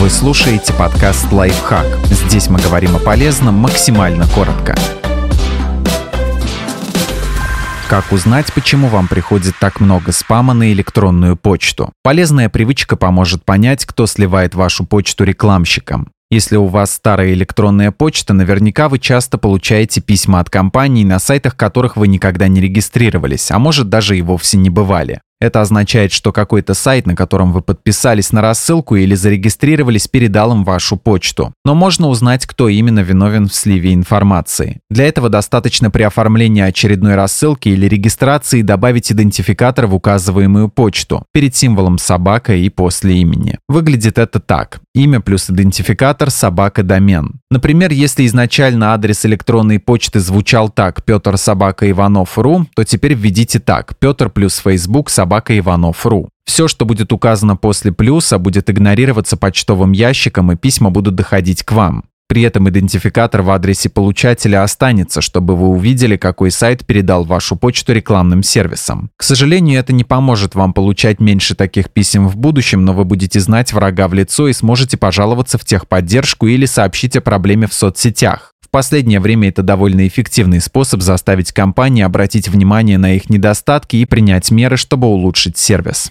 Вы слушаете подкаст «Лайфхак». Здесь мы говорим о полезном максимально коротко. Как узнать, почему вам приходит так много спама на электронную почту? Полезная привычка поможет понять, кто сливает вашу почту рекламщикам. Если у вас старая электронная почта, наверняка вы часто получаете письма от компаний, на сайтах которых вы никогда не регистрировались, а может даже и вовсе не бывали. Это означает, что какой-то сайт, на котором вы подписались на рассылку или зарегистрировались, передал им вашу почту. Но можно узнать, кто именно виновен в сливе информации. Для этого достаточно при оформлении очередной рассылки или регистрации добавить идентификатор в указываемую почту перед символом собака и после имени. Выглядит это так. Имя плюс идентификатор собака домен. Например, если изначально адрес электронной почты звучал так Петр собака Иванов.ру, то теперь введите так Петр плюс Facebook собака Иванов.ру. Все, что будет указано после плюса, будет игнорироваться почтовым ящиком и письма будут доходить к вам. При этом идентификатор в адресе получателя останется, чтобы вы увидели, какой сайт передал вашу почту рекламным сервисам. К сожалению, это не поможет вам получать меньше таких писем в будущем, но вы будете знать врага в лицо и сможете пожаловаться в техподдержку или сообщить о проблеме в соцсетях последнее время это довольно эффективный способ заставить компании обратить внимание на их недостатки и принять меры, чтобы улучшить сервис.